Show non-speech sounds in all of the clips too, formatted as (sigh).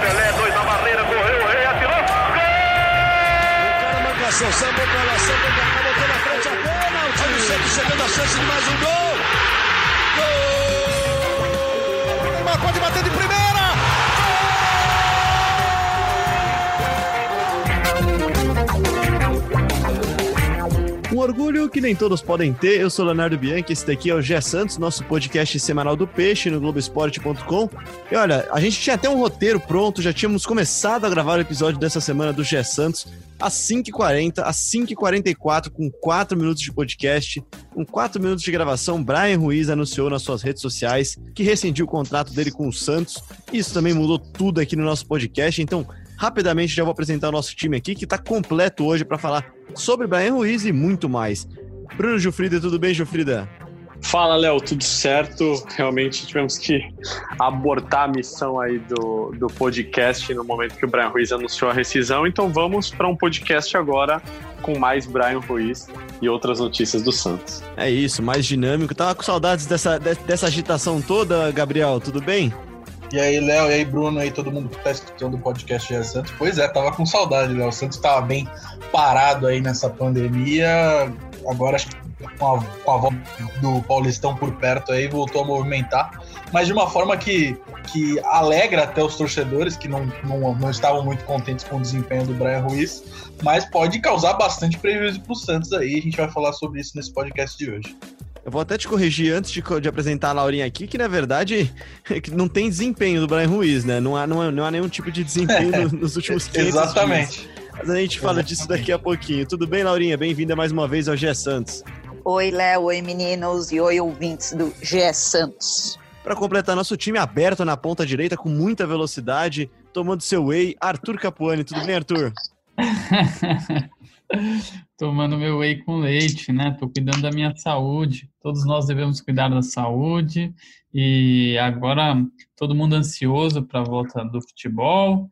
Pelé, dois na barreira, correu, o rei atirou. Gol! O cara marcação, sambou pra lá, sambou pra cá, botou na frente a. Olha o Santos chegando a chance de mais um gol. Gol! O Neymar pode bater de primeira. Orgulho que nem todos podem ter. Eu sou Leonardo Bianchi, esse daqui é o Gé Santos, nosso podcast semanal do Peixe no Globoesporte.com. E olha, a gente tinha até um roteiro pronto, já tínhamos começado a gravar o episódio dessa semana do Gé Santos às 5h40, às 5h44, com 4 minutos de podcast. Com 4 minutos de gravação, Brian Ruiz anunciou nas suas redes sociais que rescindiu o contrato dele com o Santos. Isso também mudou tudo aqui no nosso podcast, então rapidamente já vou apresentar o nosso time aqui, que está completo hoje para falar sobre Brian Ruiz e muito mais. Bruno Jufrida, tudo bem, Jufrida? Fala, Léo, tudo certo? Realmente tivemos que abortar a missão aí do, do podcast no momento que o Brian Ruiz anunciou a rescisão, então vamos para um podcast agora com mais Brian Ruiz e outras notícias do Santos. É isso, mais dinâmico. Tava com saudades dessa, dessa agitação toda, Gabriel, tudo bem? E aí, Léo, e aí, Bruno, aí, todo mundo que tá escutando o podcast de Santos. Pois é, tava com saudade, Léo. O Santos tava bem parado aí nessa pandemia. Agora, acho que com a, com a volta do Paulistão por perto aí, voltou a movimentar. Mas de uma forma que, que alegra até os torcedores que não, não, não estavam muito contentes com o desempenho do Brian Ruiz, mas pode causar bastante prejuízo pro Santos aí. A gente vai falar sobre isso nesse podcast de hoje. Eu vou até te corrigir antes de, de apresentar a Laurinha aqui, que na verdade (laughs) não tem desempenho do Brian Ruiz, né? Não há, não há, não há nenhum tipo de desempenho (laughs) no, nos últimos 500 Exatamente. Dias. Mas a gente fala disso daqui a pouquinho. Tudo bem, Laurinha? Bem-vinda mais uma vez ao GE Santos. Oi, Léo. Oi, meninos. E oi, ouvintes do GE Santos. Para completar nosso time aberto na ponta direita com muita velocidade, tomando seu whey, Arthur Capuani. Tudo bem, Arthur? (laughs) tomando meu whey com leite, né? Tô cuidando da minha saúde. Todos nós devemos cuidar da saúde. E agora todo mundo ansioso para a volta do futebol,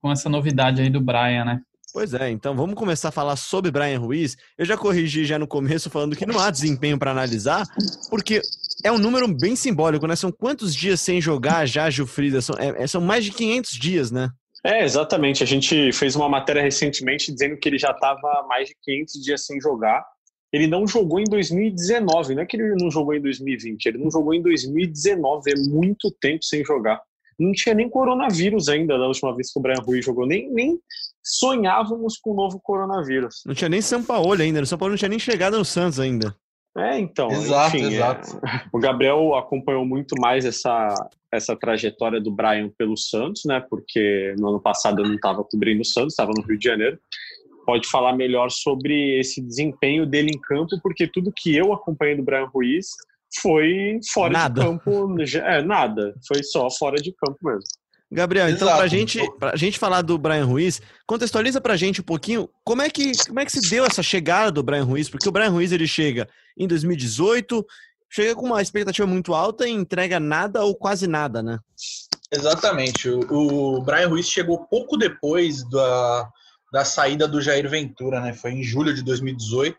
com essa novidade aí do Brian, né? Pois é, então vamos começar a falar sobre Brian Ruiz. Eu já corrigi já no começo falando que não há desempenho para analisar, porque é um número bem simbólico, né? São quantos dias sem jogar já, Gilfrida? São, é, são mais de 500 dias, né? É, exatamente. A gente fez uma matéria recentemente dizendo que ele já estava mais de 500 dias sem jogar. Ele não jogou em 2019, não é que ele não jogou em 2020, ele não jogou em 2019, é muito tempo sem jogar. Não tinha nem coronavírus ainda da última vez que o Brian Ruiz jogou, nem, nem sonhávamos com o novo coronavírus. Não tinha nem São Paulo ainda, o São Paulo não tinha nem chegado no Santos ainda. É, então. Exato, enfim, exato. É, (laughs) o Gabriel acompanhou muito mais essa, essa trajetória do Brian pelo Santos, né? Porque no ano passado eu não estava cobrindo o Santos, estava no Rio de Janeiro. Pode falar melhor sobre esse desempenho dele em campo, porque tudo que eu acompanhei do Brian Ruiz foi fora Nada. de campo. É, nada. Foi só fora de campo mesmo. Gabriel, então pra gente, pra gente falar do Brian Ruiz, contextualiza pra gente um pouquinho como é que como é que se deu essa chegada do Brian Ruiz, porque o Brian Ruiz ele chega em 2018, chega com uma expectativa muito alta e entrega nada ou quase nada, né? Exatamente. O, Brian Ruiz chegou pouco depois da, da saída do Jair Ventura, né? Foi em julho de 2018,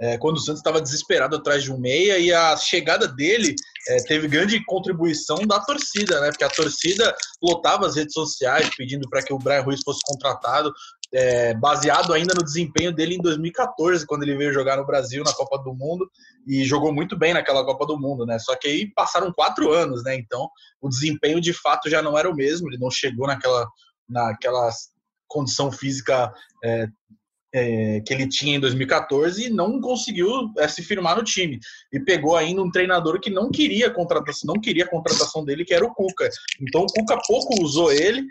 é, quando o Santos estava desesperado atrás de um meia e a chegada dele é, teve grande contribuição da torcida, né? Porque a torcida lotava as redes sociais pedindo para que o Brian Ruiz fosse contratado, é, baseado ainda no desempenho dele em 2014, quando ele veio jogar no Brasil na Copa do Mundo e jogou muito bem naquela Copa do Mundo, né? Só que aí passaram quatro anos, né? Então o desempenho de fato já não era o mesmo, ele não chegou naquela, naquela condição física é, é, que ele tinha em 2014 e não conseguiu é, se firmar no time. E pegou ainda um treinador que não queria contratação, não queria a contratação dele, que era o Cuca. Então o Cuca pouco usou ele.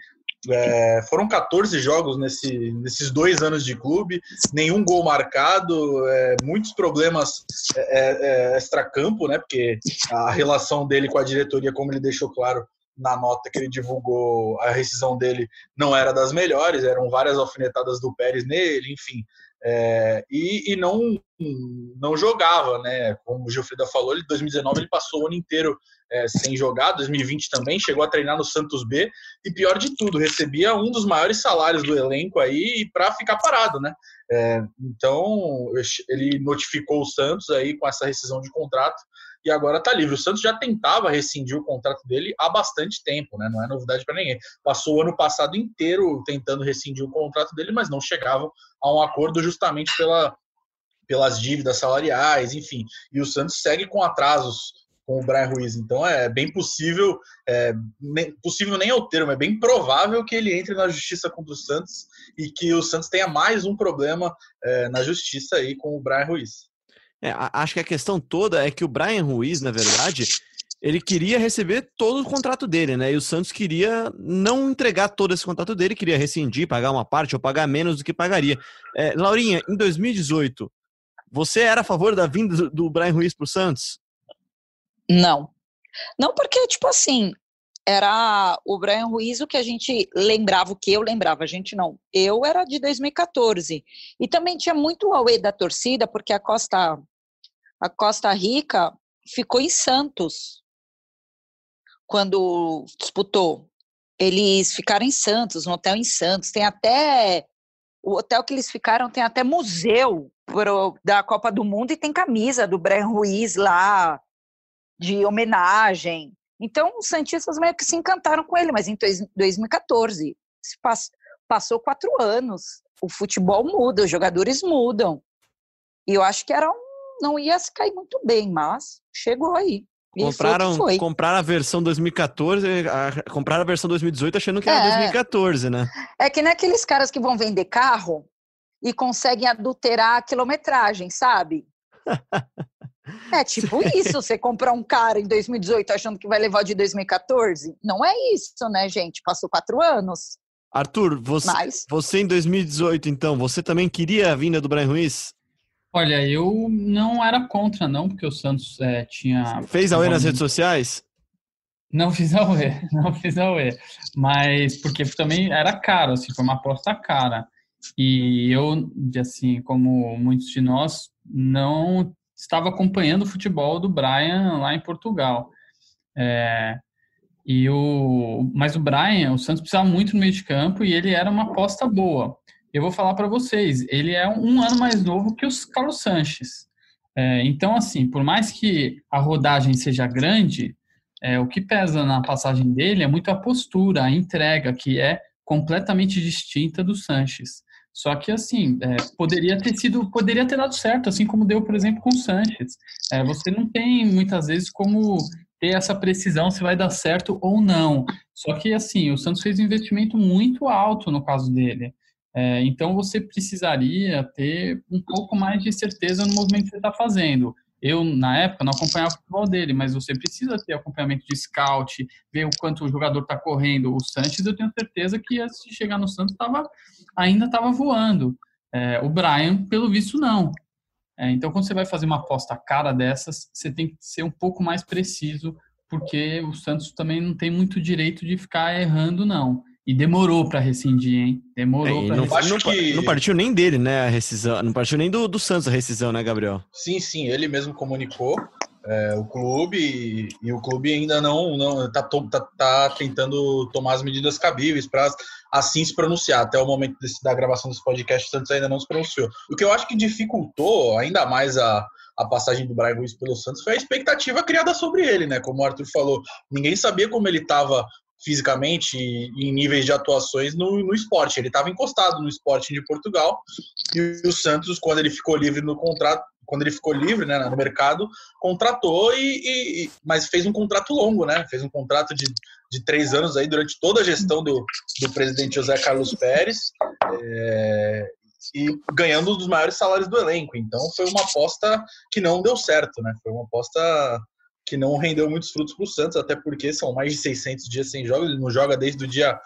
É, foram 14 jogos nesse, nesses dois anos de clube, nenhum gol marcado, é, muitos problemas é, é, extracampo, né? Porque a relação dele com a diretoria, como ele deixou claro na nota que ele divulgou, a rescisão dele não era das melhores, eram várias alfinetadas do Pérez nele, enfim. É, e, e não, não jogava, né? Como o Gilfrida falou, ele, em 2019 ele passou o ano inteiro é, sem jogar, 2020 também, chegou a treinar no Santos B, e pior de tudo, recebia um dos maiores salários do elenco aí para ficar parado, né? É, então ele notificou o Santos aí com essa rescisão de contrato e agora está livre. O Santos já tentava rescindir o contrato dele há bastante tempo, né? Não é novidade para ninguém. Passou o ano passado inteiro tentando rescindir o contrato dele, mas não chegavam a um acordo justamente pela, pelas dívidas salariais, enfim. E o Santos segue com atrasos com o Brian Ruiz. Então é bem possível, é, nem, possível nem é o termo, é bem provável que ele entre na justiça contra o Santos e que o Santos tenha mais um problema é, na justiça aí com o Brian Ruiz. É, acho que a questão toda é que o Brian Ruiz, na verdade, ele queria receber todo o contrato dele, né? E o Santos queria não entregar todo esse contrato dele, queria rescindir, pagar uma parte ou pagar menos do que pagaria. É, Laurinha, em 2018, você era a favor da vinda do, Brian Ruiz para o Santos? Não. Não porque, tipo assim, era o Brian Ruiz o que a gente lembrava, o que eu lembrava, a gente não. Eu era de 2014. E também tinha muito away da torcida, porque a Costa, a Costa Rica ficou em Santos quando disputou. Eles ficaram em Santos, no hotel em Santos. Tem até. O hotel que eles ficaram tem até museu pro, da Copa do Mundo e tem camisa do Brian Ruiz lá de homenagem. Então, os Santistas meio que se encantaram com ele, mas em 2014, passou quatro anos, o futebol muda, os jogadores mudam. E eu acho que era um, não ia se cair muito bem, mas chegou aí. Compraram, compraram a versão 2014, a, compraram a versão 2018 achando que era é, 2014, né? É que nem aqueles caras que vão vender carro e conseguem adulterar a quilometragem, sabe? (laughs) É tipo isso, você comprar um cara em 2018 achando que vai levar de 2014. Não é isso, né, gente? Passou quatro anos. Arthur, você, Mas... você em 2018, então, você também queria a vinda do Brian Ruiz? Olha, eu não era contra, não, porque o Santos é, tinha. Fez a UE nas redes sociais? Não fiz a UE, (laughs) não fiz a UE. Mas porque também era caro, assim, foi uma aposta cara. E eu, assim, como muitos de nós, não estava acompanhando o futebol do Brian lá em Portugal. É, e o, mas o Brian, o Santos precisava muito no meio de campo e ele era uma aposta boa. Eu vou falar para vocês, ele é um ano mais novo que os Carlos Sanches. É, então, assim, por mais que a rodagem seja grande, é, o que pesa na passagem dele é muito a postura, a entrega, que é completamente distinta do Sanches. Só que assim, é, poderia ter sido, poderia ter dado certo, assim como deu, por exemplo, com o Sanches. É, você não tem muitas vezes como ter essa precisão se vai dar certo ou não. Só que assim, o Santos fez um investimento muito alto no caso dele. É, então você precisaria ter um pouco mais de certeza no movimento que você está fazendo. Eu, na época, não acompanhava o futebol dele, mas você precisa ter acompanhamento de scout, ver o quanto o jogador está correndo. O Sanches, eu tenho certeza que antes de chegar no Santos, tava, ainda estava voando. É, o Brian, pelo visto, não. É, então, quando você vai fazer uma aposta cara dessas, você tem que ser um pouco mais preciso, porque o Santos também não tem muito direito de ficar errando, não. E demorou para rescindir, hein? Demorou é, para rescindir. Não, que... não, partiu nem dele, né, a rescisão. Não partiu nem do, do Santos a rescisão, né, Gabriel? Sim, sim, ele mesmo comunicou é, o clube e, e, o clube ainda não não tá, tá, tá tentando tomar as medidas cabíveis para assim se pronunciar. Até o momento desse, da gravação desse podcast, o Santos ainda não se pronunciou. O que eu acho que dificultou ainda mais a, a passagem do Brian Ruiz pelo Santos foi a expectativa criada sobre ele, né? Como o Arthur falou, ninguém sabia como ele estava fisicamente em níveis de atuações no, no esporte. Ele estava encostado no esporte de Portugal e o Santos, quando ele ficou livre no contrato, quando ele ficou livre né, no mercado, contratou e, e, mas fez um contrato longo, né? Fez um contrato de, de três anos aí durante toda a gestão do, do presidente José Carlos Pérez é, e ganhando um dos maiores salários do elenco. Então foi uma aposta que não deu certo, né? Foi uma aposta que não rendeu muitos frutos para o Santos, até porque são mais de 600 dias sem jogos. Ele não joga desde o dia.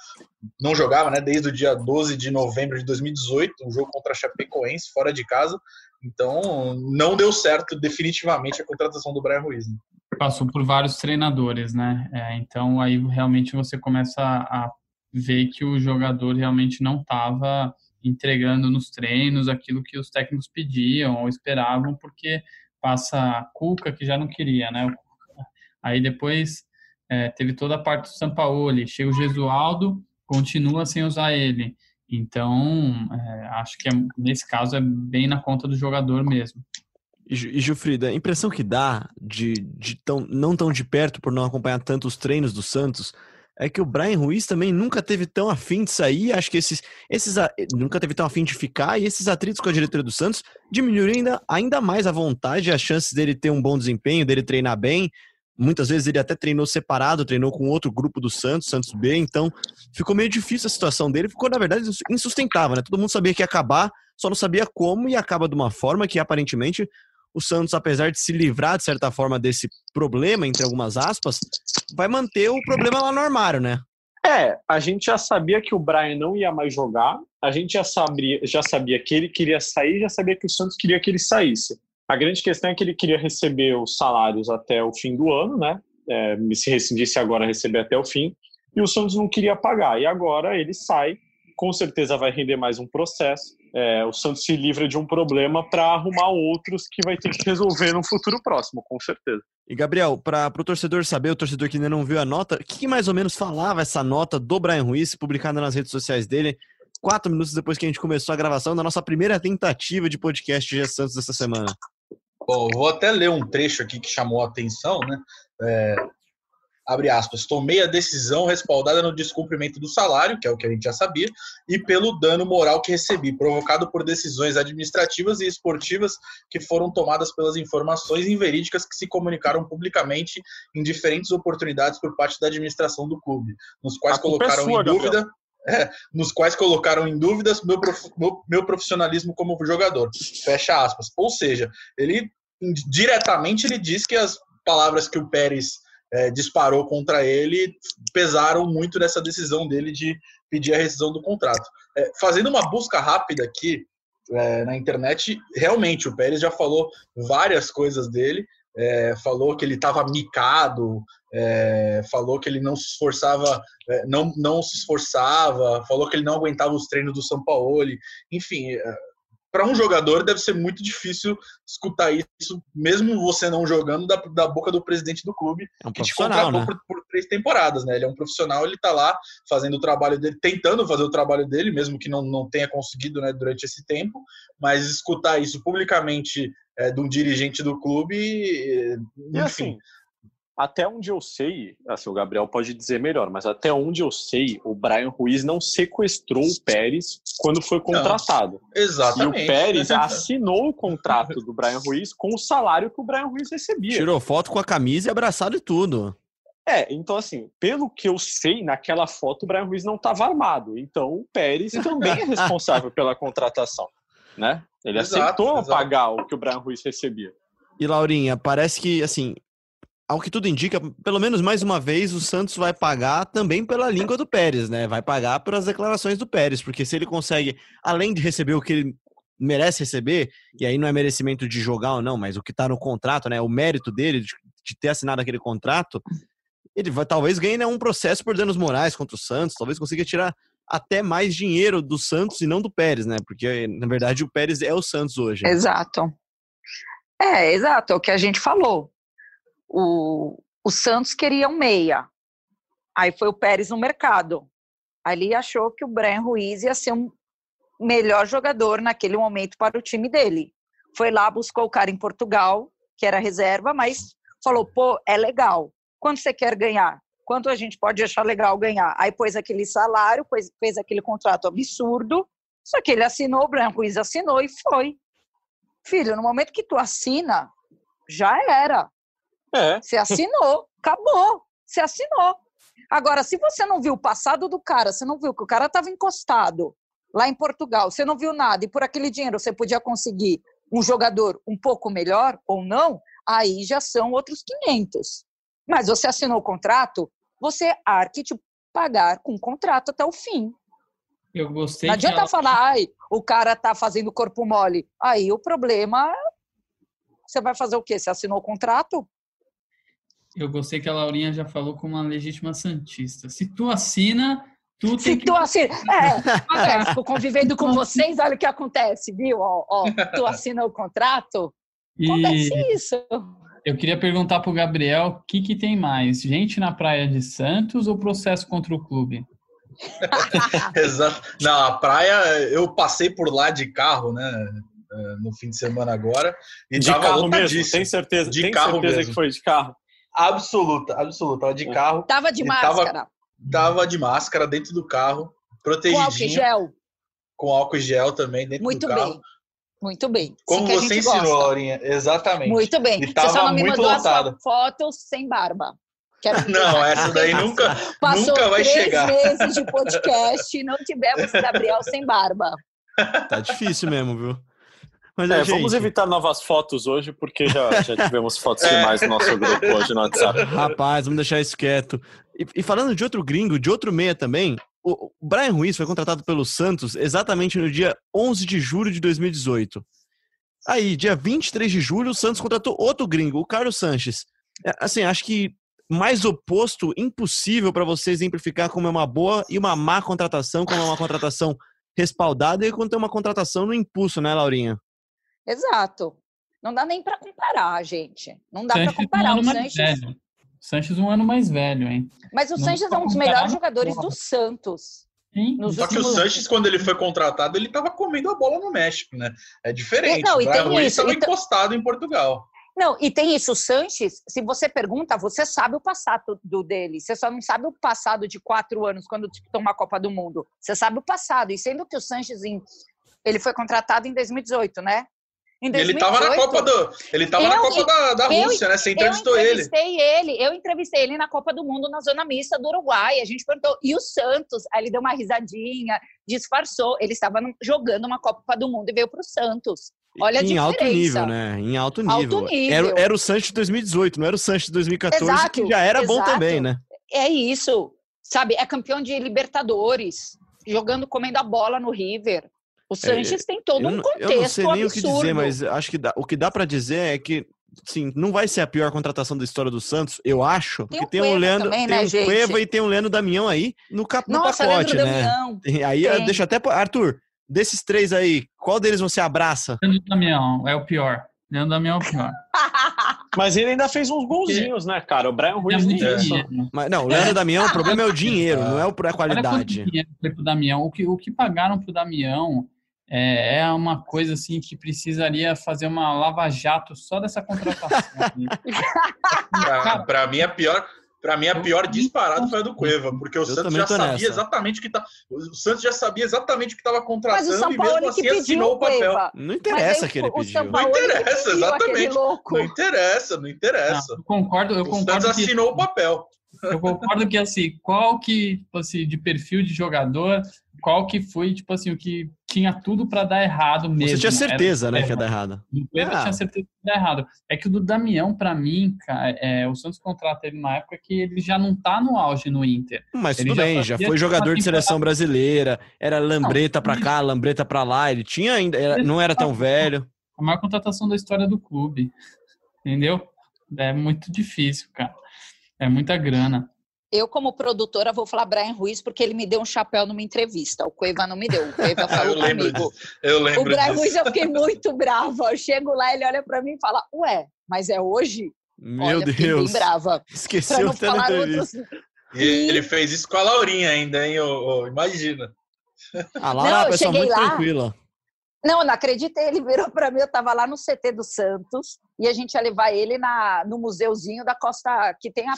Não jogava, né? Desde o dia 12 de novembro de 2018, um jogo contra a Chapecoense, fora de casa. Então, não deu certo definitivamente a contratação do Brian Ruiz. Né? Passou por vários treinadores, né? É, então, aí realmente você começa a ver que o jogador realmente não estava entregando nos treinos aquilo que os técnicos pediam ou esperavam, porque passa a Cuca, que já não queria, né? Aí depois é, teve toda a parte do Sampaoli, chega o Gesualdo, continua sem usar ele. Então, é, acho que é, nesse caso é bem na conta do jogador mesmo. E, e Gilfrida, a impressão que dá de, de tão, não tão de perto por não acompanhar tanto os treinos do Santos é que o Brian Ruiz também nunca teve tão afim de sair. Acho que esses, esses nunca teve tão afim de ficar e esses atritos com a diretoria do Santos diminuíram ainda, ainda mais a vontade, as chances dele ter um bom desempenho, dele treinar bem. Muitas vezes ele até treinou separado, treinou com outro grupo do Santos, Santos B, então ficou meio difícil a situação dele, ficou na verdade insustentável, né? Todo mundo sabia que ia acabar, só não sabia como e acaba de uma forma que aparentemente o Santos, apesar de se livrar de certa forma desse problema, entre algumas aspas, vai manter o problema lá no armário, né? É, a gente já sabia que o Brian não ia mais jogar, a gente já sabia, já sabia que ele queria sair, já sabia que o Santos queria que ele saísse. A grande questão é que ele queria receber os salários até o fim do ano, né? É, se rescindisse agora, receber até o fim. E o Santos não queria pagar. E agora ele sai, com certeza vai render mais um processo. É, o Santos se livra de um problema para arrumar outros que vai ter que resolver no futuro próximo, com certeza. E Gabriel, para o torcedor saber, o torcedor que ainda não viu a nota, o que, que mais ou menos falava essa nota do Brian Ruiz, publicada nas redes sociais dele, quatro minutos depois que a gente começou a gravação da nossa primeira tentativa de podcast G Santos dessa semana? Bom, vou até ler um trecho aqui que chamou a atenção, né? É, abre aspas, tomei a decisão respaldada no descumprimento do salário, que é o que a gente já sabia, e pelo dano moral que recebi, provocado por decisões administrativas e esportivas que foram tomadas pelas informações inverídicas que se comunicaram publicamente em diferentes oportunidades por parte da administração do clube, nos quais é colocaram sua, em dúvida é, nos quais colocaram em dúvidas meu, prof, meu, meu profissionalismo como jogador. Fecha aspas. Ou seja, ele diretamente ele diz que as palavras que o Pérez é, disparou contra ele pesaram muito nessa decisão dele de pedir a rescisão do contrato. É, fazendo uma busca rápida aqui é, na internet, realmente o Pérez já falou várias coisas dele. É, falou que ele estava micado, é, falou que ele não se esforçava, é, não, não se esforçava, falou que ele não aguentava os treinos do São Paulo, enfim, para um jogador deve ser muito difícil escutar isso, mesmo você não jogando, da, da boca do presidente do clube, É um que te contratou né? por, por três temporadas, né? Ele é um profissional, ele está lá fazendo o trabalho dele, tentando fazer o trabalho dele, mesmo que não, não tenha conseguido né, durante esse tempo, mas escutar isso publicamente é, de um dirigente do clube, E enfim. assim, até onde eu sei, assim, o Gabriel pode dizer melhor, mas até onde eu sei, o Brian Ruiz não sequestrou o Pérez quando foi contratado. E Exatamente. o Pérez (laughs) assinou o contrato do Brian Ruiz com o salário que o Brian Ruiz recebia. Tirou foto com a camisa e abraçado e tudo. É, então assim, pelo que eu sei, naquela foto o Brian Ruiz não estava armado. Então o Pérez também é (laughs) responsável pela contratação, né? Ele Exato, aceitou exato. pagar o que o Brian Ruiz recebia. E Laurinha, parece que, assim, ao que tudo indica, pelo menos mais uma vez, o Santos vai pagar também pela língua do Pérez, né? Vai pagar pelas declarações do Pérez, porque se ele consegue, além de receber o que ele merece receber, e aí não é merecimento de jogar ou não, mas o que tá no contrato, né? O mérito dele de, ter assinado aquele contrato, ele vai talvez ganhe né, um processo por danos morais contra o Santos, talvez consiga tirar até mais dinheiro do Santos e não do Pérez, né? Porque, na verdade, o Pérez é o Santos hoje. Exato. É, exato, é o que a gente falou. O, o Santos queria um meia. Aí foi o Pérez no mercado. Ali achou que o Brian Ruiz ia ser um melhor jogador naquele momento para o time dele. Foi lá, buscou o cara em Portugal, que era reserva, mas falou: pô, é legal. Quanto você quer ganhar? Quanto a gente pode achar legal ganhar? Aí pôs aquele salário, pôs, fez aquele contrato absurdo. Só que ele assinou, o Brian Ruiz assinou e foi. Filho, no momento que tu assina, já era. É, Você assinou, acabou. Você assinou. Agora, se você não viu o passado do cara, você não viu que o cara estava encostado lá em Portugal, você não viu nada, e por aquele dinheiro você podia conseguir um jogador um pouco melhor ou não, aí já são outros 500. Mas você assinou o contrato, você arque te pagar com o contrato até o fim. Eu gostei Não que adianta ela- falar, ai, o cara tá fazendo corpo mole. Aí o problema, você vai fazer o quê? Você assinou o contrato? Eu gostei que a Laurinha já falou com uma legítima santista. Se tu assina, tu Se tem que tu assina. É, (laughs) é, fico convivendo com vocês, olha o que acontece, viu? Ó, ó, tu assina o contrato, acontece E isso. Eu queria perguntar pro Gabriel o que, que tem mais? Gente na praia de Santos ou processo contra o clube? (laughs) Exato. Não, a praia, eu passei por lá de carro, né? é, no fim de semana agora. E de carro mesmo, tem certeza? De tem carro certeza mesmo. que foi de carro? Absoluta, absoluta. Tava de carro. Tava de máscara. Tava de máscara dentro do carro, Com álcool gel. Com álcool gel também dentro Muito do carro. bem. Muito bem. Como Assim você ensinou, gosta. Laurinha. Exatamente. Muito bem. E Você só não me mandou a lotada. sua foto sem barba. Quero (laughs) Não, essa daí (laughs) nunca, Passou nunca vai três chegar. meses de (laughs) podcast e não tivemos Gabriel sem barba. Tá difícil mesmo, viu? Mas, É, gente, vamos evitar novas fotos hoje, porque já, já tivemos fotos demais no nosso grupo hoje no WhatsApp. Rapaz, vamos deixar isso quieto. E, e falando de outro gringo, de outro meia também, o, Brian Ruiz foi contratado pelo Santos exatamente no dia 11 de julho de 2018. Aí, dia 23 de julho, o Santos contratou outro gringo, o Carlos Sanches. É, Assim, acho que mais oposto, impossível para você exemplificar como é uma boa e uma má contratação, como é uma contratação respaldada e quando é uma contratação no impulso, né, Laurinha? Exato. Não dá nem para comparar, gente. Não dá para comparar o Sanches. Sanches um ano mais velho, hein? Mas o Não Sanches é um dos melhores jogadores do Santos. Sim. Nos Só que o últimos- Sanches, quando ele foi contratado, ele tava comendo a bola no México, né? É diferente. Não, e o Brian tem isso, estava e ta- encostado em Portugal. Não, e tem isso, o Sanches, se você pergunta, você sabe o passado do dele. Você só não sabe o passado de quatro anos, quando disputou uma Copa do Mundo. Você sabe o passado. E sendo que o Sanches, em- ele foi contratado em 2018, né? Em E ele tava na Copa do. Ele tava na Eu- Copa da, da eu- Rússia, né? Você Eu entrevistou ele. entrevistei ele. eu entrevistei ele na Copa do Mundo na zona mista do Uruguai. A gente perguntou, e o Santos? Aí ele deu uma risadinha, disfarçou. Ele estava jogando uma Copa do Mundo e veio para o Santos. Olha a em alto nível, né? Em alto Alto nível. nível. Era, era o Sanches de 2018, não era o Sanches de 2014, Exato, que já era bom exato. também, né? É isso, sabe? É campeão de Libertadores, jogando, comendo a bola no River. O Sanches tem todo É, um contexto eu não sei nem o que absurdo. dizer, mas acho que dá- o que dá pra dizer é que sim, não vai ser a pior contratação da história do Santos, eu acho, Tem porque tem um Cueva Leandro, também, tem né, um gente? Cueva e tem um Leandro Damião aí no, cap, no Nossa, pacote, Leandro né? Damião. Tem- (laughs) Aí Tem. deixa até Arthur, desses três aí, qual deles você abraça? Leandro Damião é o pior. Leandro Damião é o pior. (laughs) Mas ele ainda fez uns golzinhos, né, cara? O Brian É Ruiz nem muito isso. Mas, não, o Leandro Damião, o problema é o dinheiro, não é o- a Olha quanto qualidade. dinheiro foi pro Damião. O que, o que pagaram pro Damião é, é uma coisa assim que precisaria fazer uma lava-jato só dessa contratação. Pra, pra mim, a pior. Pra mim, a pior disparado foi a do Cueva, porque o Santos também já sabia nessa. exatamente o que tá. O Santos já sabia exatamente o que estava Mas o contratando São e Paulo mesmo que assim pediu assinou o o papel. Cueva. Não interessa aí que ele o pediu. Não interessa, exatamente. louco. Não interessa, não interessa. Não, eu concordo, eu o Santos concordo que, assinou o papel. eu concordo que assim, qual que, tipo assim, de perfil de jogador, qual que foi, tipo assim, o que tinha tudo pra dar errado mesmo. Você tinha certeza, Era- né, que ia dar errado. Cueva Ah. tinha certeza que ia dar errado. É que o do Damião, pra mim, cara, é, o Santos contrata ele na época que ele já não tá no auge no Inter. Mas Ele tudo já bem, já foi uma jogador de seleção brasileira, era lambreta pra cá, lambreta pra lá, ele tinha ainda, era- não era tão velho. A maior contratação da história do clube. Entendeu? É muito difícil, cara. É muita grana. Eu, como produtora, vou falar Brian Ruiz porque ele me deu um chapéu numa entrevista. O Cueva não me deu. O Cueva (laughs) falou Eu lembro comigo. disso. Eu O lembro Brian disso. Ruiz eu fiquei muito brava. Eu chego lá, ele olha pra mim e fala: Ué, mas é hoje? Meu olha, Deus, brava. Pra esqueceu na falar outros. E ele fez isso com a Laurinha ainda, hein? imagina. A (laughs) Laura é uma pessoa muito lá. tranquila. Não, eu não acreditei. Ele virou pra mim, eu tava lá no CT do Santos e a gente ia levar ele na, no museuzinho da Costa, que tem a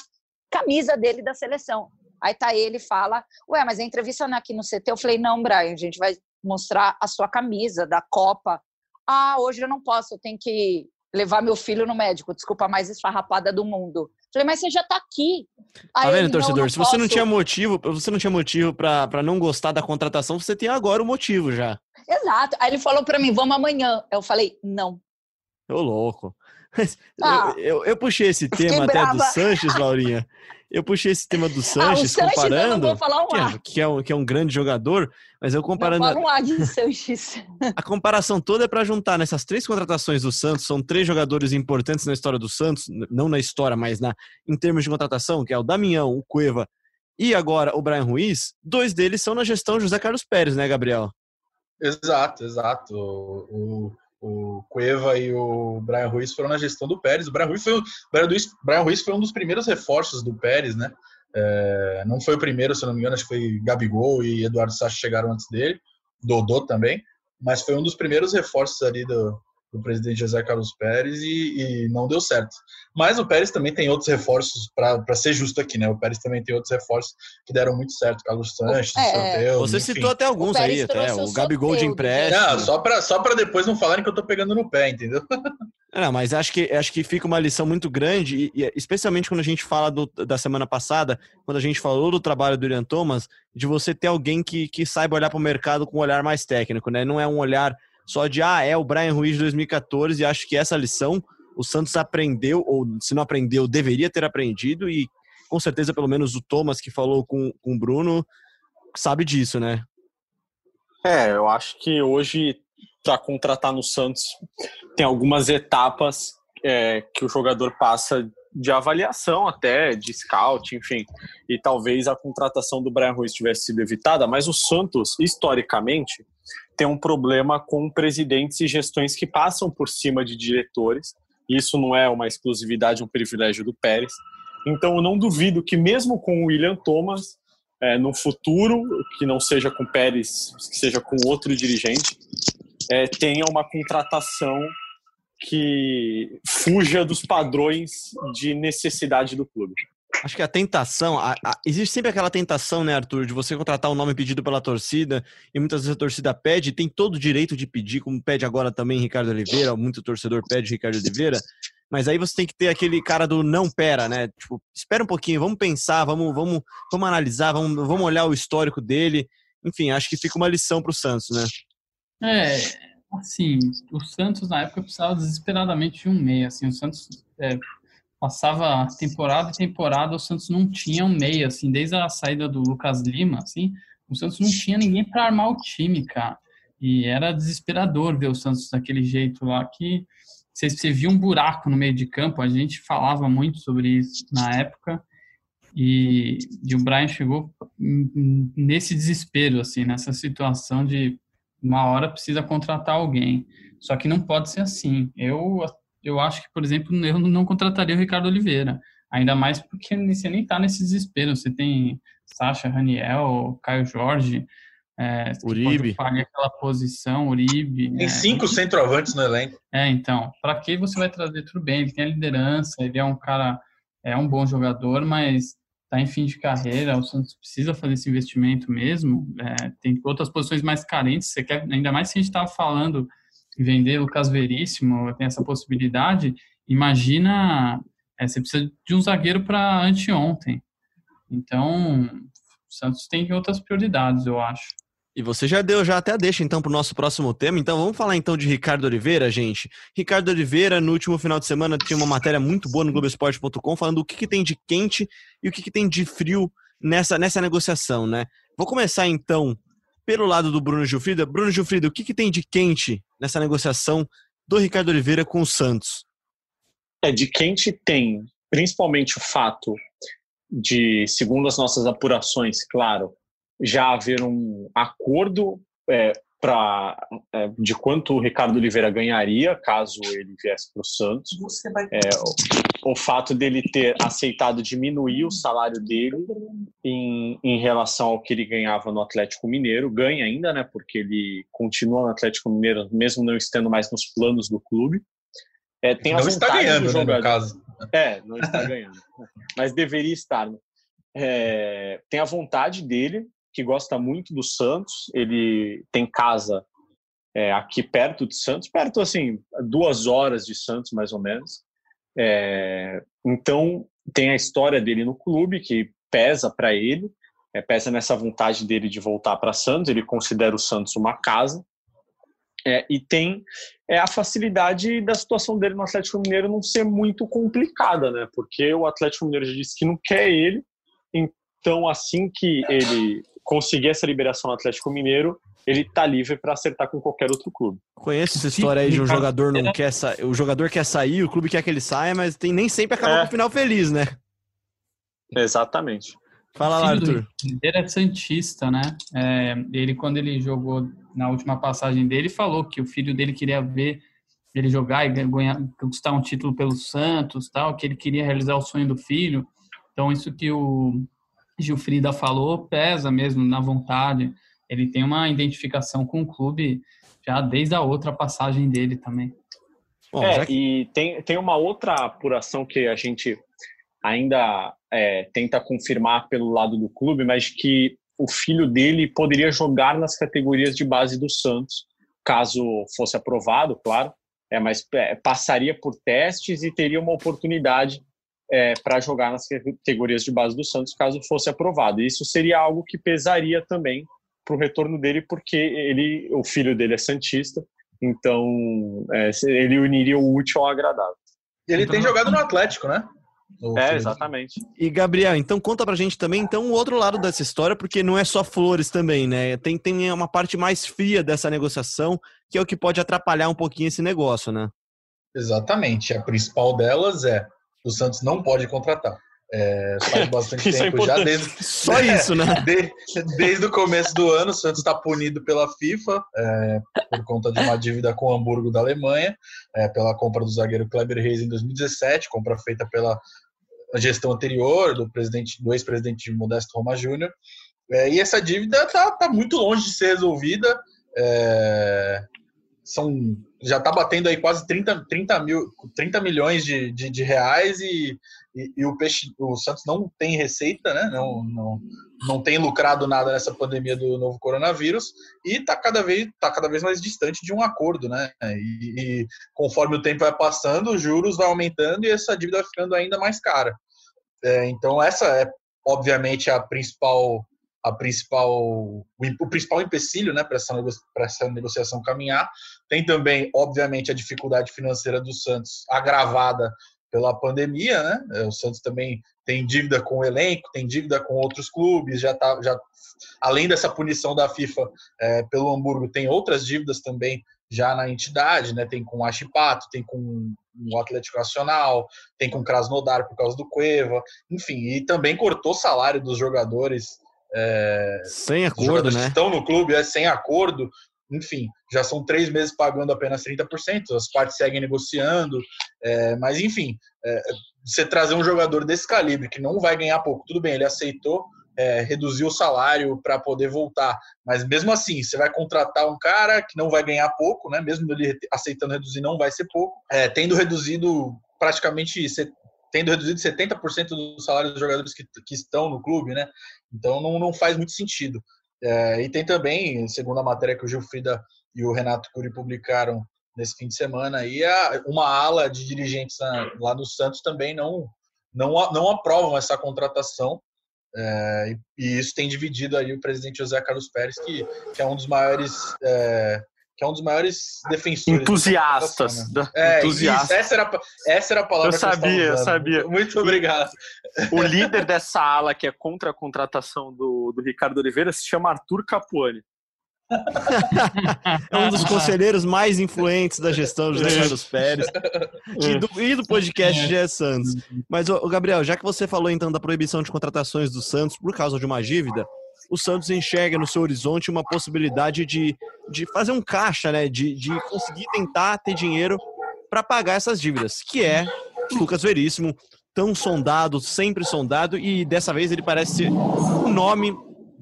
camisa dele da seleção. Aí tá ele fala: Ué, mas a entrevista não é aqui no CT? Eu falei: Não, Brian, a gente vai mostrar a sua camisa da Copa. Ah, hoje eu não posso, eu tenho que levar meu filho no médico. Desculpa, a mais esfarrapada do mundo. Falei, mas você já tá aqui. Tá Aí vendo, ele, "Não, torcedor? não Se você não posso." tinha motivo, você não tinha motivo pra não gostar da contratação, você tem agora o motivo já. Exato. Aí ele falou pra mim: Vamos amanhã. Eu falei: Não. Ô, louco. Ah, eu, eu, eu puxei esse fiquei tema até do. Sanches, Laurinha. Eu puxei esse tema do Ah, Sanches não comparando, vou falar um que é, que, é um, que é um grande jogador, mas eu Não comparando. fala um A de (laughs) Sanches. A comparação toda é para juntar nessas três contratações do Santos, são três jogadores importantes na história do Santos, não na história, mas na, em termos de contratação, que é o Damião, o Cueva e agora o Brian Ruiz. Dois deles são na gestão José Carlos Pérez, né, Gabriel? Exato, exato. O, o, Cueva e o Brian Ruiz foram na gestão do Pérez. O Brian Ruiz foi, o Brian Ruiz, Brian Ruiz foi um dos primeiros reforços do Pérez, né? É, não foi o primeiro, se não me engano, acho que foi Gabigol e Eduardo Sacha chegaram antes dele, Dodô também. mas foi um dos primeiros reforços ali do, do presidente José Carlos Pérez e, e, não deu certo. Mas o Pérez também tem outros reforços, para ser justo aqui, né? O Pérez também tem outros reforços que deram muito certo. Carlos Sanches, é, Você enfim. citou até alguns aí, até. O, o Gabigol de empréstimo. Não, só para só depois não falarem que eu tô pegando no pé, entendeu? (laughs) Não, mas acho que, acho que fica uma lição muito grande, e, e especialmente quando a gente fala do, da semana passada, quando a gente falou do trabalho do Irian Thomas, de você ter alguém que, que saiba olhar para o mercado com um olhar mais técnico, né? Não é um olhar só de, ah, é o Brian Ruiz de 2014, e acho que essa lição o Santos aprendeu, ou se não aprendeu, deveria ter aprendido, e com certeza, pelo menos o Thomas que falou com, com o Bruno, sabe disso, né? É, eu acho que hoje, para contratar no Santos, tem algumas etapas é, que o jogador passa de avaliação até, de scout, enfim. E talvez a contratação do Brian Ruiz tivesse sido evitada, mas o Santos, historicamente, tem um problema com presidentes e gestões que passam por cima de diretores. Isso não é uma exclusividade, um privilégio do Pérez. Então, eu não duvido que, mesmo com o William Thomas, é, no futuro, que não seja com Pérez, que seja com outro dirigente, é, tenha uma contratação que fuja dos padrões de necessidade do clube. Acho que a tentação, a, a, existe sempre aquela tentação, né, Arthur, de você contratar um nome pedido pela torcida, e muitas vezes a torcida pede, tem todo o direito de pedir, como pede agora também Ricardo Oliveira, muito torcedor pede Ricardo Oliveira, mas aí você tem que ter aquele cara do não pera, né? Tipo, espera um pouquinho, vamos pensar, vamos, vamos, vamos analisar, vamos, vamos olhar o histórico dele. Enfim, acho que fica uma lição para o Santos, né? É, assim, o Santos na época precisava desesperadamente de um meia, assim, o Santos é, passava temporada e temporada, o Santos não tinha um meia, assim, desde a saída do Lucas Lima, assim, o Santos não tinha ninguém para armar o time, cara. E era desesperador ver o Santos daquele jeito lá que você, você via um buraco no meio de campo, a gente falava muito sobre isso na época. E, e o Brian chegou nesse desespero, assim, nessa situação de uma hora precisa contratar alguém. Só que não pode ser assim. Eu eu acho que, por exemplo, eu não contrataria o Ricardo Oliveira. Ainda mais porque você nem está nesse desespero. Você tem Sacha, Raniel, Caio Jorge, é, Uribe. Paga aquela posição, Uribe. Tem é, cinco centroavantes no elenco. É, então, para que você vai trazer tudo bem? Ele tem a liderança, ele é um cara, é um bom jogador, mas está em fim de carreira, o Santos precisa fazer esse investimento mesmo. É, tem outras posições mais carentes. Você quer, ainda mais se a gente estava falando vender Lucas Veríssimo, tem essa possibilidade, imagina, é, você precisa de um zagueiro para anteontem. Então, o Santos tem outras prioridades, eu acho. E você já deu já até a deixa então para o nosso próximo tema. Então vamos falar então de Ricardo Oliveira, gente. Ricardo Oliveira, no último final de semana, tinha uma matéria muito boa no Globoesporte.com falando o que, que tem de quente e o que, que tem de frio nessa, nessa negociação, né? Vou começar então pelo lado do Bruno Gilfrida. Bruno Gilfrida, o que, que tem de quente nessa negociação do Ricardo Oliveira com o Santos? É, de quente tem principalmente o fato de, segundo as nossas apurações, claro, já haver um acordo é, pra, é, de quanto o Ricardo Oliveira ganharia caso ele viesse para o Santos. É, o, o, fato dele ter aceitado diminuir o salário dele em, em relação ao que ele ganhava no Atlético Mineiro, ganha ainda, né? Porque ele continua no Atlético Mineiro, mesmo não estando mais nos planos do clube. É, tem não está ganhando, né, no caso. É, não está ganhando. Mas deveria estar. Né? É, tem a vontade dele que gosta muito do Santos. Ele tem casa é, aqui perto de Santos, perto assim, duas horas de Santos mais ou menos. É, então tem a história dele no clube que pesa para ele, é, pesa nessa vontade dele de voltar para Santos. Ele considera o Santos uma casa. É, e tem é, a facilidade da situação dele no Atlético Mineiro não ser muito complicada, né? Porque o Atlético Mineiro já disse que não quer ele, então assim que ele conseguir essa liberação no Atlético Mineiro, ele tá livre para acertar com qualquer outro clube. Conheço essa história aí de um jogador não quer sa... o jogador quer sair, o clube quer que ele saia, mas tem nem sempre acaba é. com o final feliz, né? Exatamente. Fala lá, Arthur. Ele é santista, né? É, ele quando ele jogou na última passagem dele falou que o filho dele queria ver ele jogar e ganhar, conquistar um título pelo Santos, tal, que ele queria realizar o sonho do filho. Então isso que o Gilfrida falou pesa mesmo na vontade ele tem uma identificação com o clube já desde a outra passagem dele também. Bom, é, que... e tem, tem uma outra apuração que a gente ainda é, tenta confirmar pelo lado do clube, mas que o filho dele poderia jogar nas categorias de base do Santos, caso fosse aprovado, claro, é, mas é, passaria por testes e teria uma oportunidade é, para jogar nas categorias de base do Santos, caso fosse aprovado. Isso seria algo que pesaria também para o retorno dele, porque ele, o filho dele é santista, então é, ele uniria o útil ao agradável. Ele então, tem jogado no Atlético, né? É, exatamente. E Gabriel, então conta pra gente também então o outro lado dessa história, porque não é só flores também, né? Tem, tem uma parte mais fria dessa negociação, que é o que pode atrapalhar um pouquinho esse negócio, né? Exatamente. A principal delas é o Santos não pode contratar. É, faz bastante (laughs) isso é tempo é já desde só (laughs) isso, né? Desde, desde o começo do ano, o Santos está punido pela FIFA é, por conta de uma dívida com o Hamburgo da Alemanha, é, pela compra do zagueiro Kleber Reis em 2017, compra feita pela gestão anterior do presidente, do ex-presidente Modesto Roma Júnior. É, e essa dívida está tá muito longe de ser resolvida. É, são já está batendo aí quase 30, 30, mil, 30 milhões de, de, de reais e, e, e, o, peixe, o Santos não tem receita, né? não, não, não tem lucrado nada nessa pandemia do novo coronavírus e está cada, vez, tá cada vez mais distante de um acordo. Né? E, e conforme o tempo vai passando, os juros vão aumentando e essa dívida vai ficando ainda mais cara. É, então, essa é, obviamente, a principal a principal, o principal empecilho né, para essa, essa negociação caminhar. Tem também, obviamente, a dificuldade financeira do Santos agravada pela pandemia, né? É, o Santos também tem dívida com o elenco, tem dívida com outros clubes, já tá, já além dessa punição da FIFA é, pelo Hamburgo, tem outras dívidas também já na entidade, né? Tem com o Achipato, tem com o Atlético Nacional, tem com o Krasnodar por causa do Cueva, enfim, e também cortou o salário dos jogadores é, sem acordo, né? estão no clube, é sem acordo. Enfim, já são três meses pagando apenas 30%, as partes seguem negociando, é, mas enfim, é, você trazer um jogador desse calibre que não vai ganhar pouco, tudo bem, ele aceitou é, reduzir o salário para poder voltar. Mas mesmo assim, você vai contratar um cara que não vai ganhar pouco, né? Mesmo ele aceitando reduzir, não vai ser pouco. É, tendo reduzido praticamente tendo reduzido 70% do salário dos jogadores que, que estão no clube, né? Então não, não faz muito sentido. É, e tem também, segundo a matéria que o Gilfrida e o Renato Curi publicaram nesse fim de semana, aí uma ala de dirigentes lá no Santos também não, não, não aprovam essa contratação. É, e, e, isso tem dividido aí o presidente José Carlos Pérez, que, que é um dos maiores é, que é um dos maiores defensores. Entusiastas. Da, é, entusiastas. Isso, essa, era, essa era a palavra eu sabia, eu, eu sabia. Muito obrigado. O líder dessa ala que é contra a contratação do, do Ricardo Oliveira se chama Arthur Capuani. é um dos conselheiros mais influentes da gestão do José Carlos Pérez e do, e do podcast é. Gé Santos. Mas, ô, Gabriel, já que você falou então da proibição de contratações do Santos por causa de uma dívida, o Santos enxerga no seu horizonte uma possibilidade de, de fazer um caixa, né? De, de conseguir tentar ter dinheiro para pagar essas dívidas, que é o Lucas Veríssimo, tão sondado, sempre sondado, e dessa vez ele parece ser um nome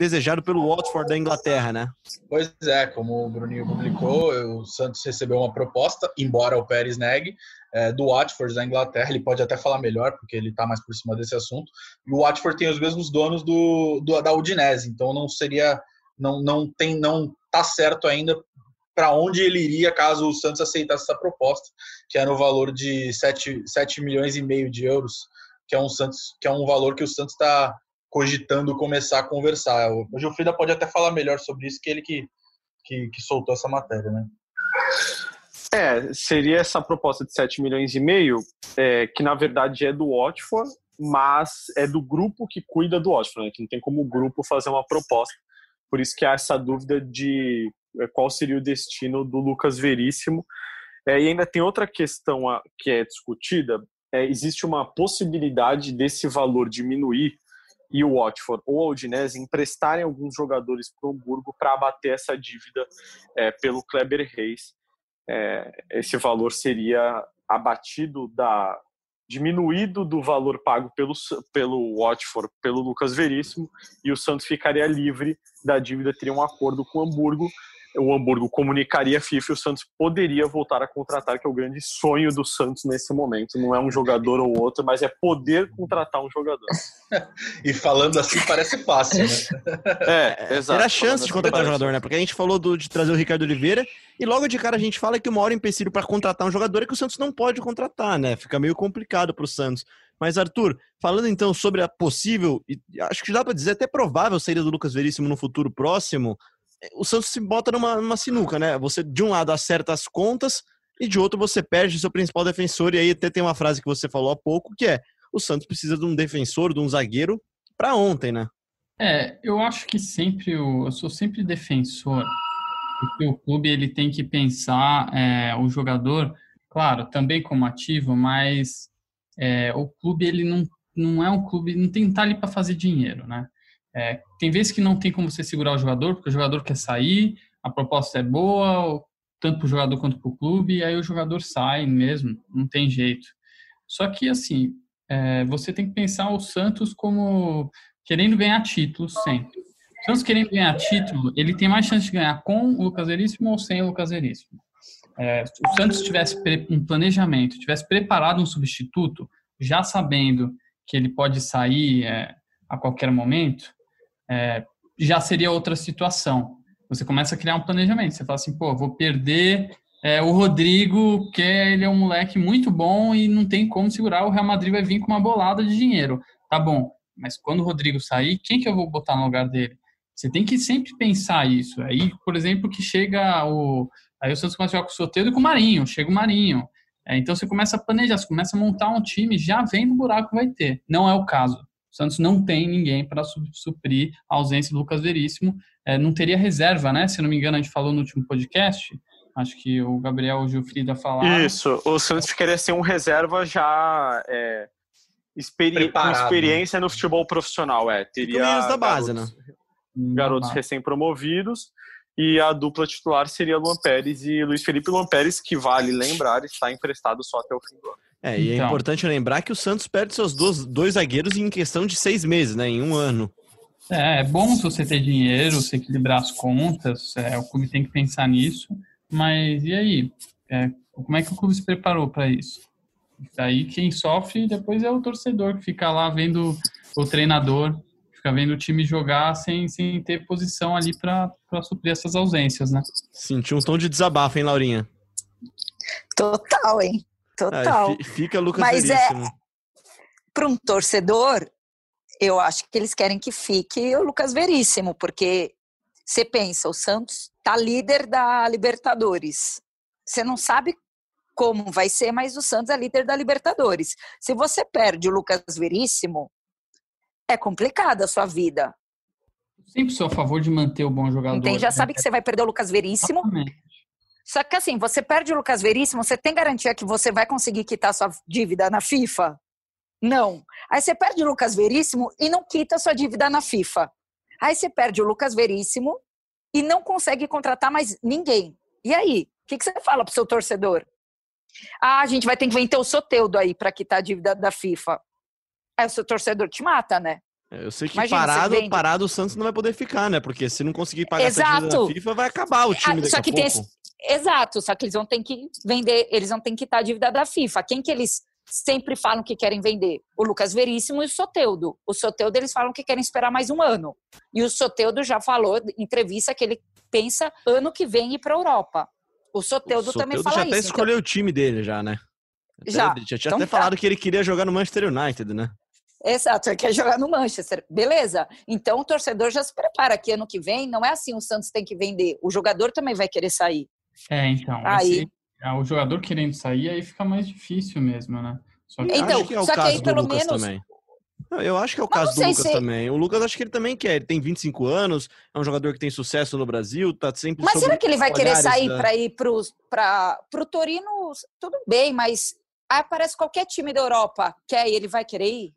desejado pelo Watford da Inglaterra, né? Pois é, como o Bruninho publicou, o Santos recebeu uma proposta, embora o Pérez negue, é, do Watford da Inglaterra. Ele pode até falar melhor, porque ele está mais por cima desse assunto. E o Watford tem os mesmos donos do, do da Udinese, então não seria, não, não tem, não tá certo ainda para onde ele iria caso o Santos aceitasse essa proposta, que é no valor de 7, 7 milhões e meio de euros, que é um Santos, que é um valor que o Santos está cogitando começar a conversar. O Gilfrida pode até falar melhor sobre isso, que ele que, que, que soltou essa matéria, né? É, seria essa proposta de 7 milhões e meio, é, que na verdade é do Watford, mas é do grupo que cuida do Watford, né, que não tem como o grupo fazer uma proposta. Por isso que há essa dúvida de é, qual seria o destino do Lucas Veríssimo. É, e ainda tem outra questão que é discutida, é, existe uma possibilidade desse valor diminuir e o Watford ou a Udinese emprestarem alguns jogadores para o Hamburgo para abater essa dívida é, pelo Kleber Reis. É, esse valor seria abatido da, diminuído do valor pago pelo, pelo Watford, pelo Lucas Veríssimo, e o Santos ficaria livre da dívida, teria um acordo com o Hamburgo, o Hamburgo comunicaria a FIFA e o Santos poderia voltar a contratar, que é o grande sonho do Santos nesse momento. Não é um jogador ou outro, mas é poder contratar um jogador. (laughs) e falando assim parece fácil, né? É, exato. Era a chance de assim contratar um jogador, né? Porque a gente falou do, de trazer o Ricardo Oliveira e logo de cara a gente fala que o maior empecilho para contratar um jogador é que o Santos não pode contratar, né? Fica meio complicado para o Santos. Mas, Arthur, falando então sobre a possível, e acho que dá para dizer até provável saída do Lucas Veríssimo no futuro próximo, o Santos se bota numa, numa sinuca, né? Você, de um lado, acerta as contas e de outro, você perde seu principal defensor. E aí até tem uma frase que você falou há pouco, que é o Santos precisa de um defensor, de um zagueiro para ontem, né? É, eu acho que sempre, eu, eu sou sempre defensor, porque o clube ele tem que pensar é, o jogador, claro, também como ativo, mas é, o clube ele não, não é um clube, não tem estar ali para fazer dinheiro, né? É, tem vezes que não tem como você segurar o jogador, porque o jogador quer sair, a proposta é boa, tanto para o jogador quanto para o clube, e aí o jogador sai mesmo, não tem jeito. Só que, assim, é, você tem que pensar o Santos como querendo ganhar títulos sempre. O Santos querendo ganhar título, ele tem mais chance de ganhar com o Lucas Veríssimo ou sem o Lucas Veríssimo. É, se o Santos tivesse um planejamento, tivesse preparado um substituto, já sabendo que ele pode sair é, a qualquer momento, é, já seria outra situação. Você começa a criar um planejamento. Você fala assim, pô, vou perder é, o Rodrigo, que ele é um moleque muito bom e não tem como segurar. O Real Madrid vai vir com uma bolada de dinheiro. Tá bom, mas quando o Rodrigo sair, quem que eu vou botar no lugar dele? Você tem que sempre pensar isso. Aí, por exemplo, que chega o. Aí o Santos começa a jogar com o Soteldo e com o Marinho, chega o Marinho. É, então você começa a planejar, você começa a montar um time já vendo o buraco que vai ter. Não é o caso. O Santos não tem ninguém para suprir a ausência do Lucas Veríssimo. É, não teria reserva, né? Se não me engano, a gente falou no último podcast. Acho que o Gabriel o Gilfrida falaram. Isso, o Santos queria ser um reserva já é, experi com experiência no futebol profissional. É, teria da base, garotos, né? Garotos recém-promovidos e a dupla titular seria Luan Pérez e Luiz Felipe Luan Pérez, que vale lembrar, está emprestado só até o fim do ano. É, e é então. é importante lembrar que o Santos perde seus dois, dois zagueiros em questão de seis meses, né? Em um ano. É, é bom você ter dinheiro, você equilibrar as contas, é, o clube tem que pensar nisso, mas e aí? É, como é que o clube se preparou para isso? Daí quem sofre depois é o torcedor, que fica lá vendo o treinador, fica vendo o time jogar sem, sem ter posição ali para suprir essas ausências, né? Sentiu um tom de desabafo, hein, Laurinha? Total, hein? Total. fica Lucas Mas é, para um torcedor, eu acho que eles querem que fique o Lucas Veríssimo, porque você pensa, o Santos tá líder da Libertadores. Você não sabe como vai ser, mas o Santos é líder da Libertadores. Se você perde o Lucas Veríssimo, é complicada a sua vida. Sempre sou a favor de manter o bom jogador. Entende? Já sabe que você vai perder o Lucas Veríssimo. Exatamente. Só que assim, você perde o Lucas Veríssimo, você tem garantia que você vai conseguir quitar sua dívida na FIFA? Não. Aí você perde o Lucas Veríssimo e não quita sua dívida na FIFA. Aí você perde o Lucas Veríssimo e não consegue contratar mais ninguém. E aí? O que, que você fala pro seu torcedor? Ah, a gente vai ter que vender o Soteudo aí para quitar a dívida da FIFA. Aí o seu torcedor te mata, né? Eu sei que Imagina, parado, parado o Santos não vai poder ficar, né? Porque se não conseguir pagar Exato. da FIFA, vai acabar o time ah, daqui só que. Tem esse... Exato, só que eles vão ter que vender, eles vão ter que quitar a dívida da FIFA. Quem que eles sempre falam que querem vender? O Lucas Veríssimo e o Soteudo. O Soteudo eles falam que querem esperar mais um ano. E o Soteudo já falou em entrevista que ele pensa ano que vem ir para a Europa. O Soteudo, o também fala já isso. já até escolheu então... o time dele já, né? Até, já. Já tinha então, até tá. falado que ele queria jogar no Manchester United, né? Exato, ele quer jogar no Manchester. Beleza. Então o torcedor já se prepara que ano que vem não é assim, o Santos tem que vender. O jogador também vai querer sair. É, então. Aí, esse, é, o jogador querendo sair, aí fica mais difícil mesmo, né? Só que, então, que é só que aí pelo Lucas menos. Também. Eu acho que é o caso do Lucas se... também. O Lucas acho que ele também quer. Ele tem 25 anos, é um jogador que tem sucesso no Brasil, tá sempre. Mas será que ele vai querer sair da... para ir pro, pra, pro Torino? Tudo bem, mas aparece qualquer time da Europa quer aí, ele vai querer ir?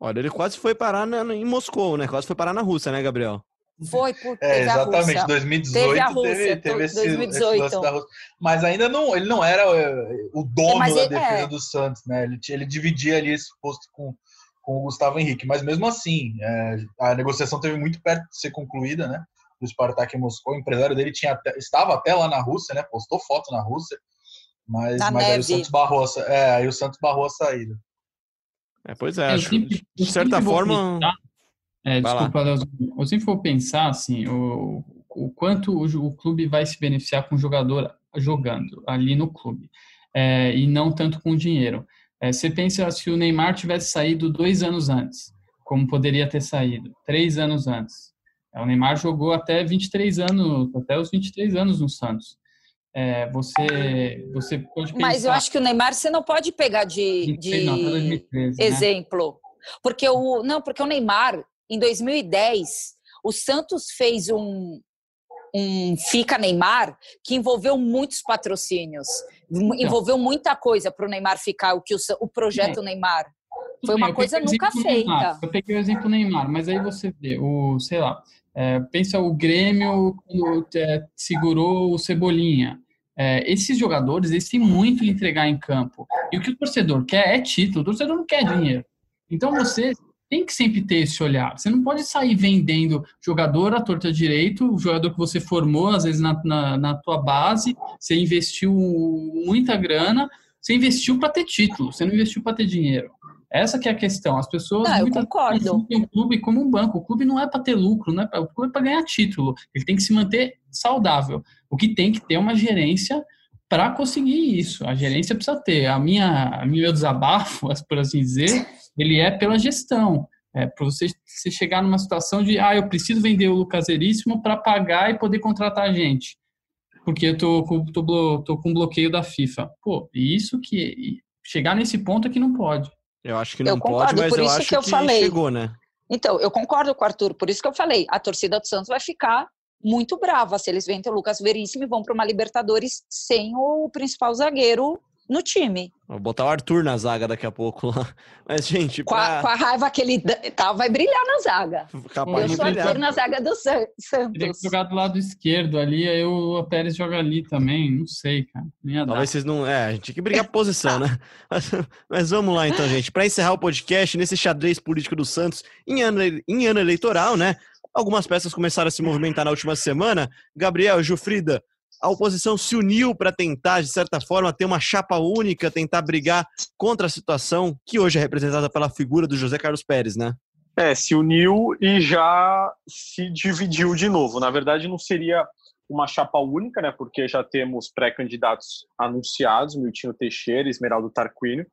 Olha, ele quase foi parar na, em Moscou, né? Quase foi parar na Rússia, né, Gabriel? Foi porque É, teve a exatamente, Rússia. 2018 Teve a teve, Rússia, teve esse, 2018. esse da Rússia. Mas ainda não, ele não era é, o dono Mas da ele- defesa é. do Santos, né? Ele, ele dividia ali esse posto com, com o Gustavo Henrique. Mas mesmo assim, é, a negociação teve muito perto de ser concluída, né? Do Spartak em Moscou. O empresário dele tinha até- estava até lá na Rússia, né? Postou foto na Rússia. Mas, Na mas aí o. Santos barrou a, é, aí o Santos barrou a saída. É, pois é, Eu acho. sempre- De certa forma. pensar- É, desculpa, Leozinho. Eu sempre vou pensar assim, o, o quanto o, o clube vai se beneficiar com o jogador jogando ali no clube, é, e não tanto com o dinheiro. É, você pensa se o Neymar tivesse saído dois anos antes, como poderia ter saído, três anos antes. É, o Neymar jogou até 23 anos, até os 23 anos no Santos. É, você, você pode pensar... Mas eu acho que o Neymar você não pode pegar de, 23, não, até de 2013, né? exemplo. Porque o. Não, porque o Neymar, em 2010, o Santos fez um, um Fica Neymar que envolveu muitos patrocínios. Então. Envolveu muita coisa para o Neymar ficar, o que o, o projeto Neymar. Tudo Foi uma coisa nunca exemplo Neymar, feita. Eu peguei o exemplo Neymar, mas aí você vê, o, sei lá, é, pensa o Grêmio quando é, segurou o Cebolinha. É, esses jogadores, eles têm muito a entregar em campo. E o que o torcedor quer é título, o torcedor não quer dinheiro. Então você tem que sempre ter esse olhar. Você não pode sair vendendo jogador à torta direito, o jogador que você formou, às vezes na, na, na tua base, você investiu muita grana, você investiu para ter título, você não investiu para ter dinheiro. Essa que é a questão. As pessoas Não, muitas o clube como um banco. O clube não é para ter lucro, não é pra, o clube é para ganhar título. Ele tem que se manter saudável. O que tem que ter é uma gerência para conseguir isso. A gerência precisa ter. A minha, a meu desabafo, (laughs) por assim dizer, ele é pela gestão. É para você, você chegar numa situação de, ah, eu preciso vender o Lucas Veríssimo para pagar e poder contratar a gente, porque eu tô, com- tô, tô com bloqueio da FIFA. Pô, e isso que chegar nesse ponto é que não pode. Eu acho que Eu não pode, concordo, mas por eu isso acho que eu falei. chegou, né? Então, eu concordo com o Arthur, por isso que eu falei, a torcida do Santos vai ficar muito brava se eles vendem o Lucas Veríssimo e vão para uma Libertadores sem o principal zagueiro no time. Vou botar o Arthur na zaga daqui a pouco lá. (laughs) Mas, gente, Com a, pra... com a raiva que ele tá, vai brilhar na zaga. capaz Eu sou brilhar. Arthur na zaga do San- Teria Santos. que jogar do lado esquerdo ali, aí o Pérez joga ali também, não sei, cara. Dar. Talvez vocês não. É, a gente tinha que brigar por posição, né? (laughs) Mas, mas vamos lá então, gente. Para encerrar o podcast, nesse xadrez político do Santos, em ano, em ano eleitoral, né? Algumas peças começaram a se movimentar na última semana. Gabriel, Jufrida, a oposição se uniu para tentar, de certa forma, ter uma chapa única, tentar brigar contra a situação que hoje é representada pela figura do José Carlos Pérez, né? É, se uniu e já se dividiu de novo. Na verdade, não seria uma chapa única, né? Porque já temos pré-candidatos anunciados, Miltinho Teixeira, Esmeraldo Tarquínio.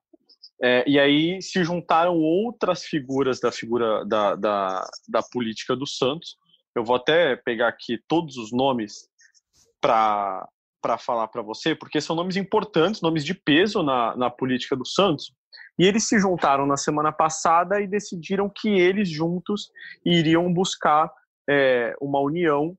É, e aí se juntaram outras figuras da figura da, da, da política do Santos. Eu vou até pegar aqui todos os nomes para falar para você, porque são nomes importantes, nomes de peso na, na política do Santos. E eles se juntaram na semana passada e decidiram que eles juntos iriam buscar é, uma união,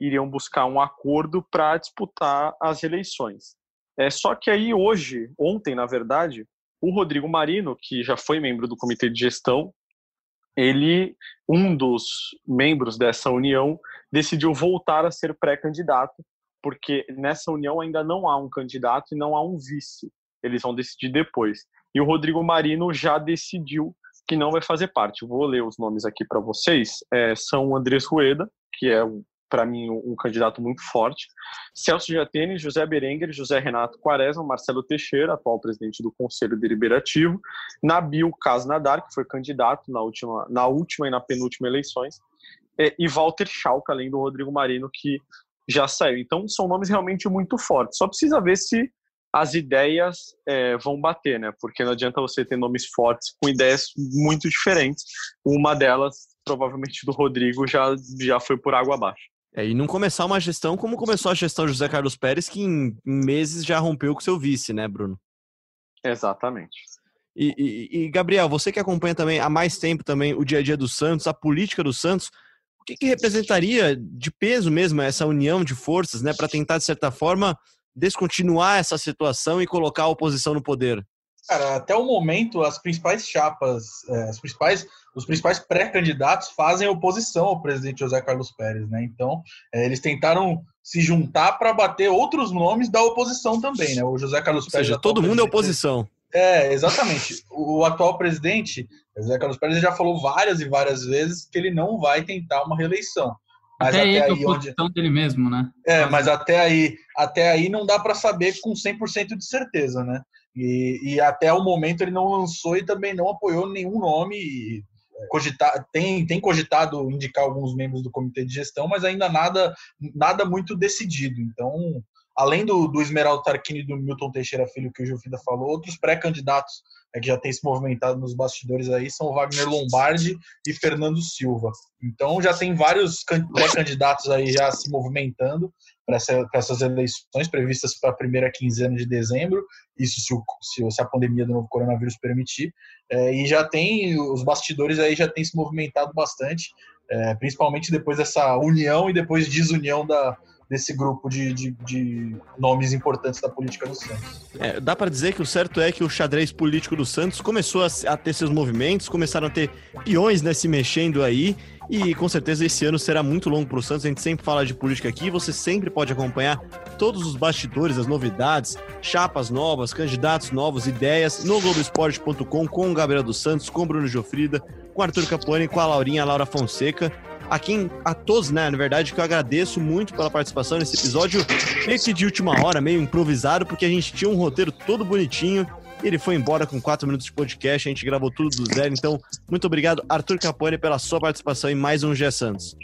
iriam buscar um acordo para disputar as eleições. É, só que aí hoje, ontem, na verdade, o Rodrigo Marino, que já foi membro do comitê de gestão, ele, um dos membros dessa união, decidiu voltar a ser pré-candidato, porque nessa união ainda não há um candidato e não há um vice. Eles vão decidir depois. E o Rodrigo Marino já decidiu que não vai fazer parte. Vou ler os nomes aqui para vocês. É, são Andrés Rueda, que é, para mim, um, um candidato muito forte, Celso Jatene, José Berenguer, José Renato Quaresma, Marcelo Teixeira, atual presidente do Conselho Deliberativo, Nabil Casnadar, que foi candidato na última, na última e na penúltima eleições, é, e Walter Schalke, além do Rodrigo Marino, que já saiu. Então, são nomes realmente muito fortes. Só precisa ver se as ideias é, vão bater, né? Porque não adianta você ter nomes fortes com ideias muito diferentes. Uma delas, provavelmente do Rodrigo, já, já foi por água abaixo. É, e não começar uma gestão como começou a gestão José Carlos Pérez, que em, em meses já rompeu com seu vice, né, Bruno? Exatamente. E, e, e, Gabriel, você que acompanha também há mais tempo também o dia a dia do Santos, a política do Santos, o que, que representaria de peso mesmo essa união de forças, né, para tentar de certa forma descontinuar essa situação e colocar a oposição no poder? Cara, até o momento, as principais chapas, é, as principais, os principais pré-candidatos fazem oposição ao presidente José Carlos Pérez, né? Então, é, eles tentaram se juntar para bater outros nomes da oposição também, né? O José Carlos Ou Pérez. seja, todo mundo é oposição. É, exatamente. O atual presidente, José Carlos Pérez, já falou várias e várias vezes que ele não vai tentar uma reeleição. Mas Até, até, ele aí, onde... dele mesmo, né? É, mas até aí, até aí não dá para saber com 100% de certeza, né? E, e, até o momento ele não lançou e também não apoiou nenhum nome. E, cogita, tem, tem cogitado indicar alguns membros do comitê de gestão, mas ainda nada, nada muito decidido. Então, além do, do Esmeraldo Tarquini e do Milton Teixeira Filho, que o Gilfida falou, outros pré-candidatos é, que já têm se movimentado nos bastidores aí são Wagner Lombardi e Fernando Silva. Então já tem vários pré-candidatos aí já se movimentando para essa, essas eleições previstas para a primeira quinzena de dezembro, isso se, o, se, se a pandemia do novo coronavírus permitir. É, e já tem, os bastidores aí já têm se movimentado bastante, é, principalmente depois dessa união e depois desunião da, desse grupo de, de, de, nomes importantes da política do Santos. É, dá para dizer que o certo é que o xadrez político do Santos começou a, a, ter seus movimentos, começaram a ter peões né, se mexendo aí, e com certeza esse ano será muito longo para o Santos. A gente sempre fala de política aqui, você sempre pode acompanhar todos os bastidores, as novidades, chapas novas, candidatos novos, ideias no Globoesporte.com com o Gabriel dos Santos, com o Bruno Jofrida, com o Arthur Capone, com a Laurinha, a Laura Fonseca a quem, a todos, né, na verdade, que eu agradeço muito pela participação nesse episódio, meio que de última hora, meio improvisado, porque a gente tinha um roteiro todo bonitinho, e ele foi embora com quatro minutos de podcast, a gente gravou tudo do zero, então, muito obrigado, Arthur Capone, pela sua participação em mais um G Santos.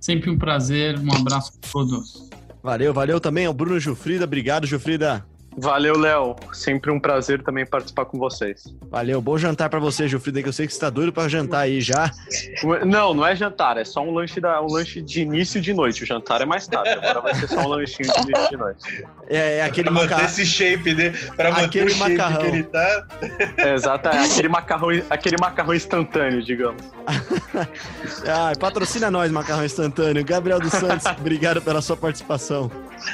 Sempre um prazer, um abraço a todos. Valeu, valeu também ao Bruno Jufrida, obrigado, Jufrida. Valeu, Léo. Sempre um prazer também participar com vocês. Valeu, bom jantar para você, Gilfrida, que eu sei que você tá doido para jantar aí já. Não, não é jantar, é só um lanche, da, um lanche de início de noite. O jantar é mais tarde, agora vai ser só um lanchinho de início de noite. É, é aquele pra manter macarrão. esse shape, né? Pra manter aquele o shape macarrão. que ele tá. É, exato, é aquele macarrão, aquele macarrão instantâneo, digamos. (laughs) ah, patrocina nós, macarrão instantâneo. Gabriel dos Santos, (laughs) obrigado pela sua participação.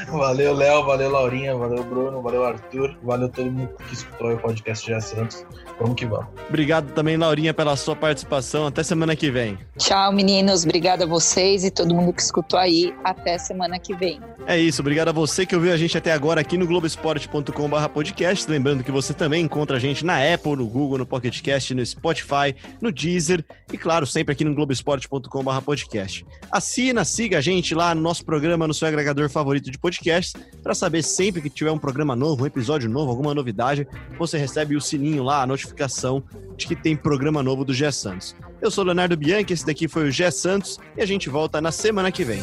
Valeu, Léo, valeu, Laurinha, valeu, Bruno, valeu, Arthur, valeu todo mundo que escutou o podcast de Santos. Vamos que vamos. Obrigado também, Laurinha, pela sua participação. Até semana que vem. Tchau, meninos. Obrigado a vocês e todo mundo que escutou aí. Até semana que vem. É isso. Obrigado a você que ouviu a gente até agora aqui no globesport.com/podcast. Lembrando que você também encontra a gente na Apple, no Google, no Pocket Cast, no Spotify, no Deezer e, claro, sempre aqui no globesport.com/podcast. Assina, siga a gente lá no nosso programa, no seu agregador favorito de podcasts, para saber sempre que tiver um programa novo, um episódio novo, alguma novidade, você recebe o sininho lá, a notificação de que tem programa novo do Gé Santos. Eu sou Leonardo Bianchi, esse daqui foi o Gé Santos e a gente volta na semana que vem.